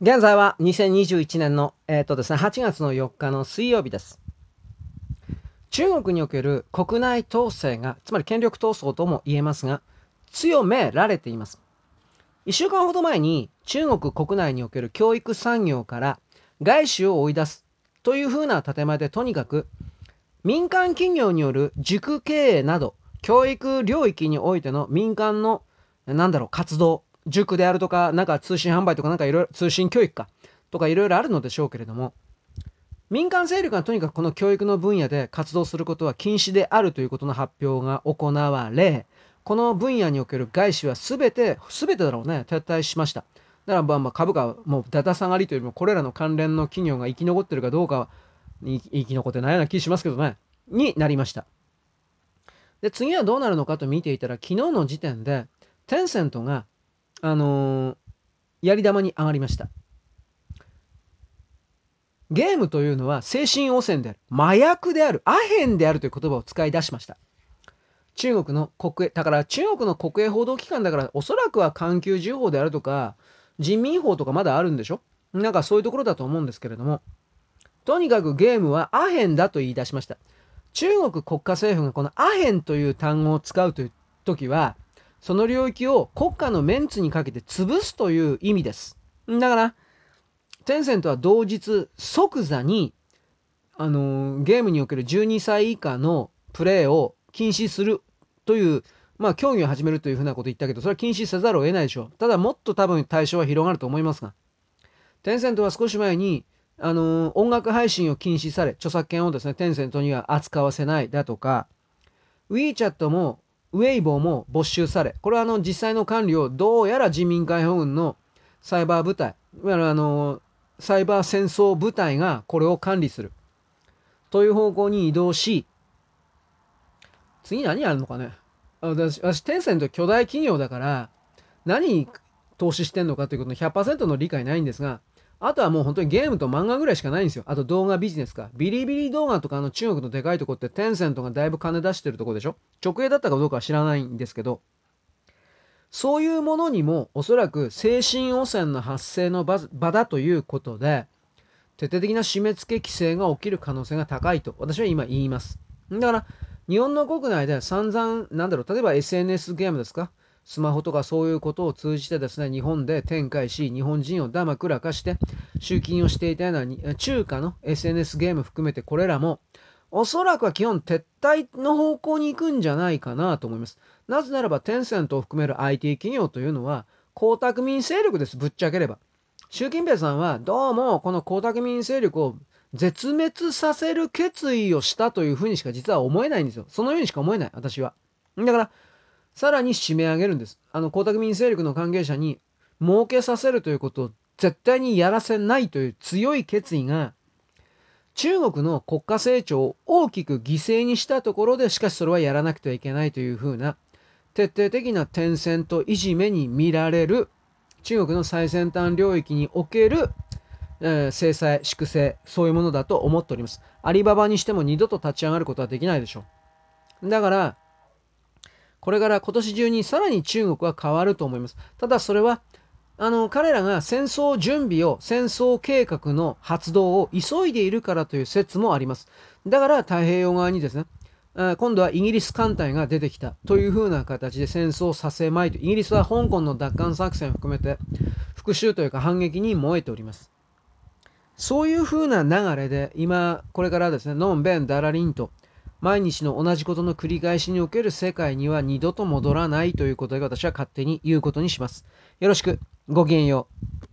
現在は2021年の、えーとですね、8月の4日の水曜日です。中国における国内統制が、つまり権力闘争とも言えますが、強められています。1週間ほど前に中国国内における教育産業から外資を追い出すというふうな建前でとにかく民間企業による塾経営など教育領域においての民間のなんだろう活動塾であるとか、なんか通信販売とか、なんかいろいろ、通信教育か、とかいろいろあるのでしょうけれども、民間勢力がとにかくこの教育の分野で活動することは禁止であるということの発表が行われ、この分野における外資は全て、全てだろうね、撤退しました。だからまあ株価はもうだだ下がりというよりも、これらの関連の企業が生き残ってるかどうかは、生き残ってないような気しますけどね、になりました。で、次はどうなるのかと見ていたら、昨日の時点で、テンセントがあのー、やり玉に上がりました。ゲームというのは精神汚染である。麻薬である。アヘンであるという言葉を使い出しました。中国の国営、だから中国の国営報道機関だから、おそらくは環球時報であるとか、人民法とかまだあるんでしょ？なんかそういうところだと思うんですけれども、とにかくゲームはアヘンだと言い出しました。中国国家政府がこのアヘンという単語を使うという時は、その領域を国家のメンツにかけて潰すという意味です。だから、テンセントは同日即座に、あのー、ゲームにおける12歳以下のプレイを禁止するという、まあ、競技を始めるというふうなこと言ったけど、それは禁止せざるを得ないでしょう。ただ、もっと多分対象は広がると思いますが、テンセントは少し前に、あのー、音楽配信を禁止され、著作権をですね、テンセントには扱わせないだとか、WeChat もウェイボーも没収され、これはあの実際の管理をどうやら人民解放軍のサイバー部隊、いわゆるあの、サイバー戦争部隊がこれを管理する。という方向に移動し、次何やるのかね。私、私テンセント巨大企業だから、何に投資してんのかということの100%の理解ないんですが、あとはもう本当にゲームと漫画ぐらいしかないんですよ。あと動画ビジネスか。ビリビリ動画とかの中国のでかいとこってテンセントがだいぶ金出してるとこでしょ直営だったかどうかは知らないんですけど、そういうものにもおそらく精神汚染の発生の場だということで、徹底的な締め付け規制が起きる可能性が高いと私は今言います。だから、日本の国内で散々、なんだろう、例えば SNS ゲームですかスマホとかそういうことを通じてですね、日本で展開し、日本人をだまくらかして、集金をしていたような中華の SNS ゲーム含めてこれらも、おそらくは基本撤退の方向に行くんじゃないかなと思います。なぜならば、テンセントを含める IT 企業というのは、江沢民勢力です、ぶっちゃければ。習近平さんは、どうもこの江沢民勢力を絶滅させる決意をしたというふうにしか実は思えないんですよ。そのようにしか思えない、私は。だから、さらに締め上げるんです。あの、江沢民勢力の関係者に儲けさせるということを絶対にやらせないという強い決意が、中国の国家成長を大きく犠牲にしたところで、しかしそれはやらなくてはいけないというふうな、徹底的な転戦といじめに見られる、中国の最先端領域における、えー、制裁、粛清、そういうものだと思っております。アリババにしても二度と立ち上がることはできないでしょう。だから、これから今年中にさらに中国は変わると思います。ただそれは、あの、彼らが戦争準備を、戦争計画の発動を急いでいるからという説もあります。だから太平洋側にですね、今度はイギリス艦隊が出てきたというふうな形で戦争させまいと。イギリスは香港の奪還作戦を含めて復讐というか反撃に燃えております。そういうふうな流れで今、これからですね、ノン、ベン、ダラリンと毎日の同じことの繰り返しにおける世界には二度と戻らないということで私は勝手に言うことにします。よろしく。ごきげんよう。